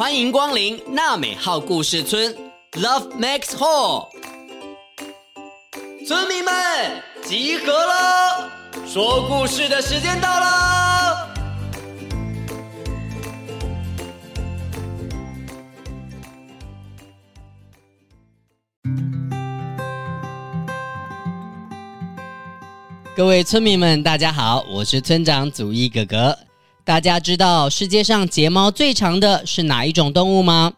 欢迎光临娜美号故事村，Love Max Hall。村民们集合了，说故事的时间到了。各位村民们，大家好，我是村长祖义哥哥。大家知道世界上睫毛最长的是哪一种动物吗？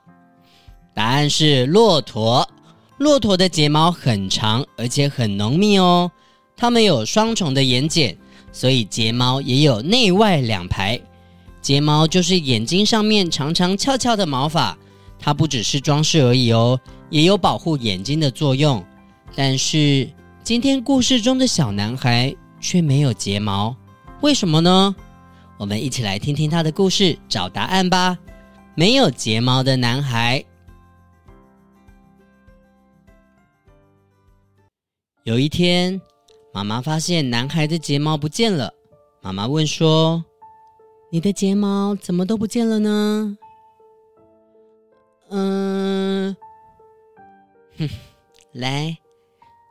答案是骆驼。骆驼的睫毛很长，而且很浓密哦。它们有双重的眼睑，所以睫毛也有内外两排。睫毛就是眼睛上面长长翘翘的毛发，它不只是装饰而已哦，也有保护眼睛的作用。但是今天故事中的小男孩却没有睫毛，为什么呢？我们一起来听听他的故事，找答案吧。没有睫毛的男孩。有一天，妈妈发现男孩的睫毛不见了。妈妈问说：“你的睫毛怎么都不见了呢？”嗯，哼，来。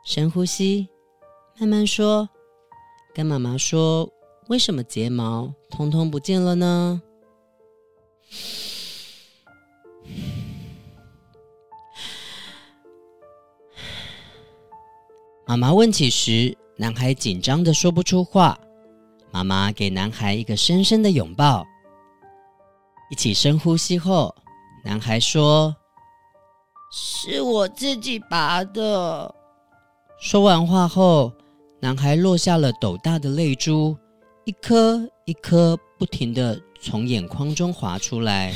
深呼吸，慢慢说，跟妈妈说，为什么睫毛通通不见了呢？妈妈问起时，男孩紧张的说不出话。妈妈给男孩一个深深的拥抱，一起深呼吸后，男孩说：“是我自己拔的。”说完话后，男孩落下了斗大的泪珠，一颗一颗不停的从眼眶中滑出来。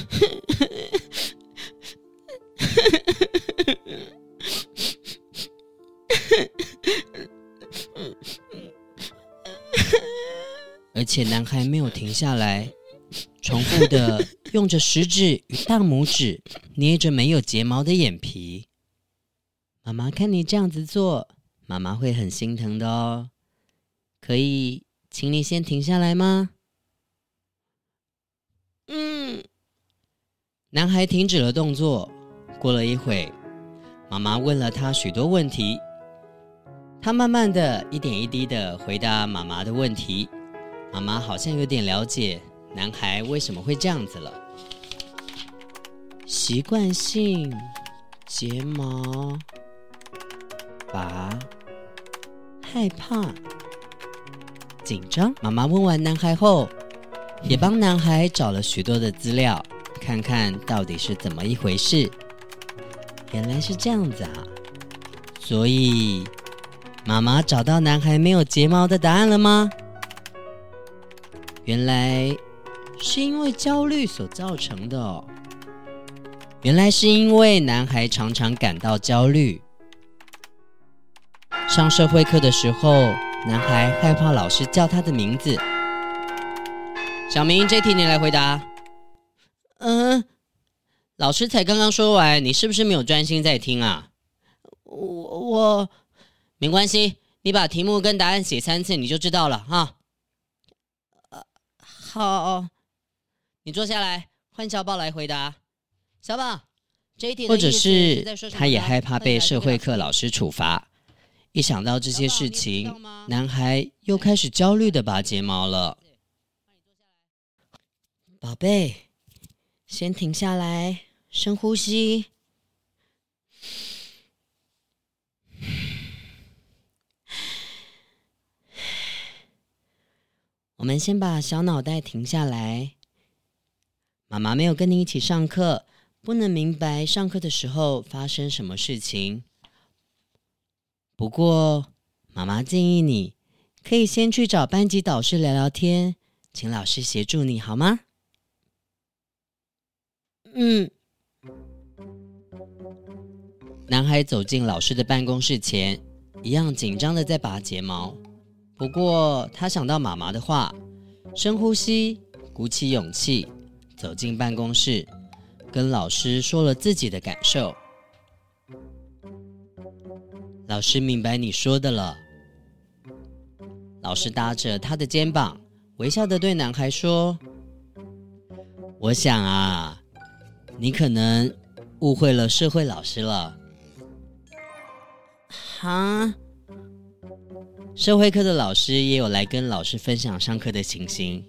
而且男孩没有停下来，重复的用着食指与大拇指捏着没有睫毛的眼皮。妈妈看你这样子做。妈妈会很心疼的哦，可以请你先停下来吗？嗯。男孩停止了动作。过了一会，妈妈问了他许多问题，他慢慢的一点一滴的回答妈妈的问题。妈妈好像有点了解男孩为什么会这样子了。习惯性睫毛拔。害怕、紧张。妈妈问完男孩后，也帮男孩找了许多的资料，看看到底是怎么一回事。原来是这样子啊！所以，妈妈找到男孩没有睫毛的答案了吗？原来是因为焦虑所造成的哦。原来是因为男孩常常感到焦虑。上社会课的时候，男孩害怕老师叫他的名字。小明，这题你来回答。嗯，老师才刚刚说完，你是不是没有专心在听啊？我我没关系，你把题目跟答案写三次，你就知道了哈。呃，好，你坐下来，换小宝来回答。小宝，这一题或者是他也害怕被社会课老师处罚。一想到这些事情，男孩又开始焦虑的拔睫毛了。宝贝，先停下来，深呼吸。我们先把小脑袋停下来。妈妈没有跟你一起上课，不能明白上课的时候发生什么事情。不过，妈妈建议你可以先去找班级导师聊聊天，请老师协助你好吗？嗯。男孩走进老师的办公室前，一样紧张的在拔睫毛。不过，他想到妈妈的话，深呼吸，鼓起勇气，走进办公室，跟老师说了自己的感受。老师明白你说的了。老师搭着他的肩膀，微笑的对男孩说：“我想啊，你可能误会了社会老师了。哈？社会课的老师也有来跟老师分享上课的情形，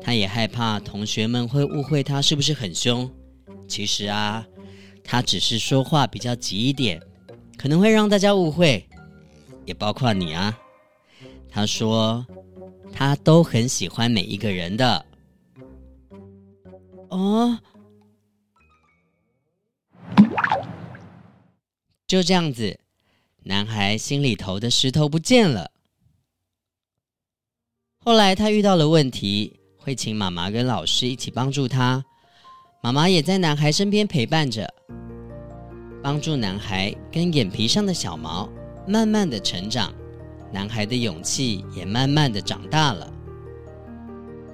他也害怕同学们会误会他是不是很凶。其实啊，他只是说话比较急一点，可能会让大家误会，也包括你啊。他说他都很喜欢每一个人的。哦，就这样子，男孩心里头的石头不见了。后来他遇到了问题，会请妈妈跟老师一起帮助他。妈妈也在男孩身边陪伴着，帮助男孩跟眼皮上的小毛慢慢的成长，男孩的勇气也慢慢的长大了。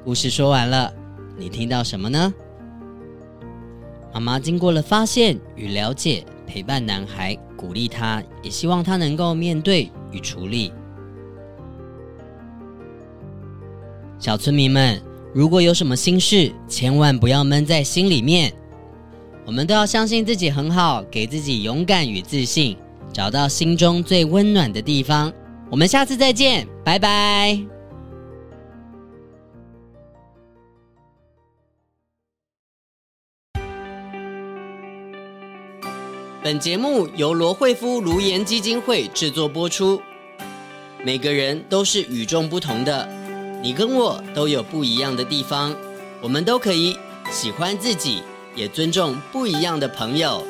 故事说完了，你听到什么呢？妈妈经过了发现与了解，陪伴男孩，鼓励他，也希望他能够面对与处理。小村民们。如果有什么心事，千万不要闷在心里面。我们都要相信自己很好，给自己勇敢与自信，找到心中最温暖的地方。我们下次再见，拜拜。本节目由罗慧夫卢颜基金会制作播出。每个人都是与众不同的。你跟我都有不一样的地方，我们都可以喜欢自己，也尊重不一样的朋友。